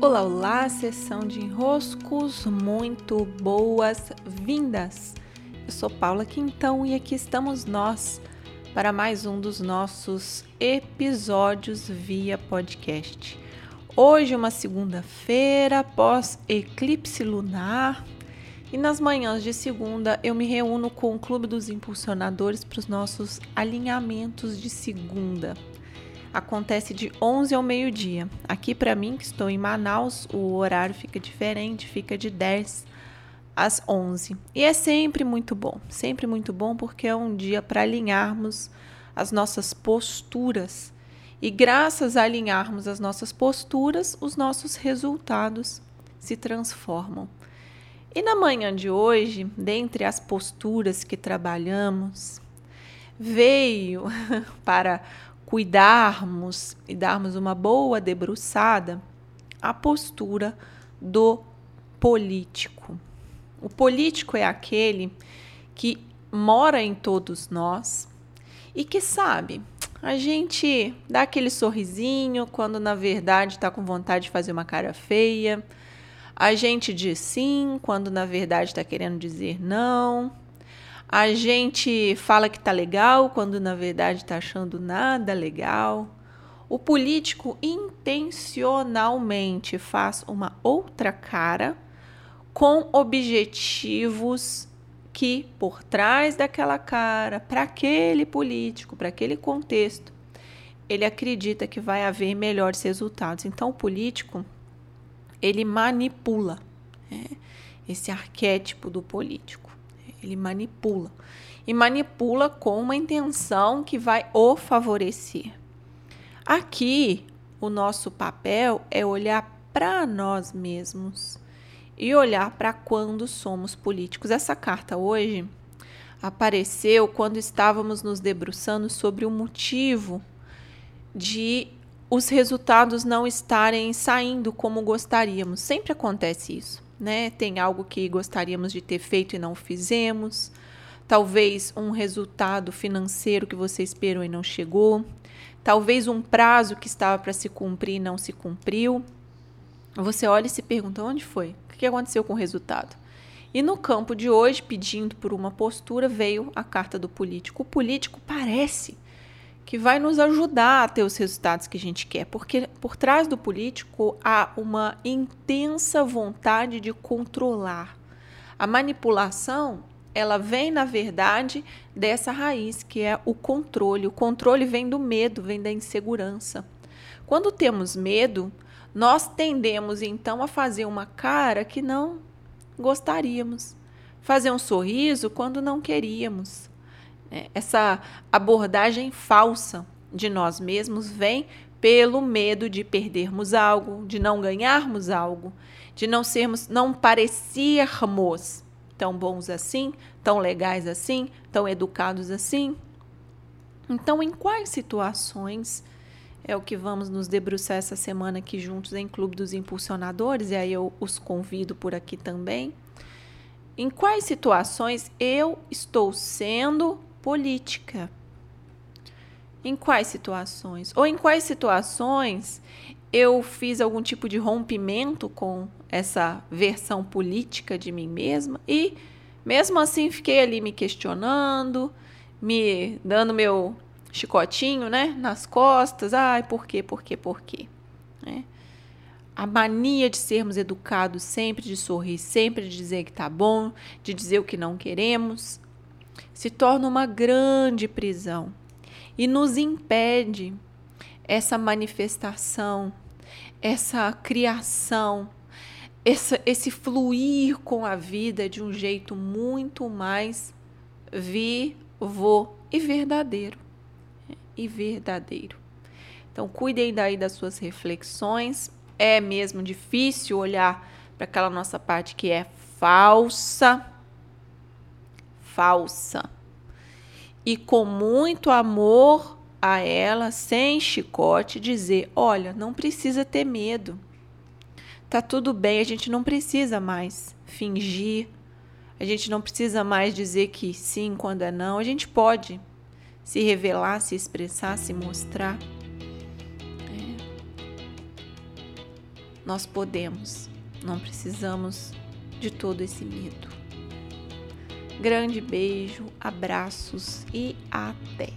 Olá, olá, sessão de enroscos, muito boas-vindas. Eu sou Paula Quintão e aqui estamos nós para mais um dos nossos episódios via podcast. Hoje, uma segunda-feira, após eclipse lunar, e nas manhãs de segunda eu me reúno com o Clube dos Impulsionadores para os nossos alinhamentos de segunda acontece de 11 ao meio-dia. Aqui para mim, que estou em Manaus, o horário fica diferente, fica de 10 às 11. E é sempre muito bom, sempre muito bom porque é um dia para alinharmos as nossas posturas. E graças a alinharmos as nossas posturas, os nossos resultados se transformam. E na manhã de hoje, dentre as posturas que trabalhamos, veio para cuidarmos e darmos uma boa debruçada a postura do político. O político é aquele que mora em todos nós e que sabe, a gente dá aquele sorrisinho quando na verdade está com vontade de fazer uma cara feia. A gente diz sim quando na verdade está querendo dizer não. A gente fala que tá legal quando na verdade tá achando nada legal. O político intencionalmente faz uma outra cara com objetivos que por trás daquela cara, para aquele político, para aquele contexto, ele acredita que vai haver melhores resultados. Então o político ele manipula né? esse arquétipo do político ele manipula. E manipula com uma intenção que vai o favorecer. Aqui, o nosso papel é olhar para nós mesmos e olhar para quando somos políticos. Essa carta hoje apareceu quando estávamos nos debruçando sobre o motivo de os resultados não estarem saindo como gostaríamos. Sempre acontece isso né? Tem algo que gostaríamos de ter feito e não fizemos. Talvez um resultado financeiro que você esperou e não chegou. Talvez um prazo que estava para se cumprir e não se cumpriu. Você olha e se pergunta: onde foi? O que aconteceu com o resultado? E no campo de hoje, pedindo por uma postura, veio a carta do político. O político parece que vai nos ajudar a ter os resultados que a gente quer, porque por trás do político há uma intensa vontade de controlar. A manipulação, ela vem na verdade dessa raiz que é o controle. O controle vem do medo, vem da insegurança. Quando temos medo, nós tendemos então a fazer uma cara que não gostaríamos, fazer um sorriso quando não queríamos, né? Essa abordagem falsa de nós mesmos vem pelo medo de perdermos algo, de não ganharmos algo, de não sermos, não parecermos tão bons assim, tão legais assim, tão educados assim. Então, em quais situações é o que vamos nos debruçar essa semana aqui juntos em Clube dos Impulsionadores, e aí eu os convido por aqui também. Em quais situações eu estou sendo política. Em quais situações? Ou em quais situações eu fiz algum tipo de rompimento com essa versão política de mim mesma e mesmo assim fiquei ali me questionando, me dando meu chicotinho, né, nas costas. Ai, por quê? Por quê? Por quê? Né? A mania de sermos educados sempre, de sorrir sempre, de dizer que tá bom, de dizer o que não queremos, se torna uma grande prisão e nos impede essa manifestação, essa criação, essa, esse fluir com a vida de um jeito muito mais vivo e verdadeiro. E verdadeiro. Então, cuidem daí das suas reflexões. É mesmo difícil olhar para aquela nossa parte que é falsa falsa. E com muito amor a ela, sem chicote, dizer: olha, não precisa ter medo. Tá tudo bem, a gente não precisa mais fingir. A gente não precisa mais dizer que sim quando é não. A gente pode se revelar, se expressar, se mostrar. É. nós podemos, não precisamos de todo esse medo. Grande beijo, abraços e até!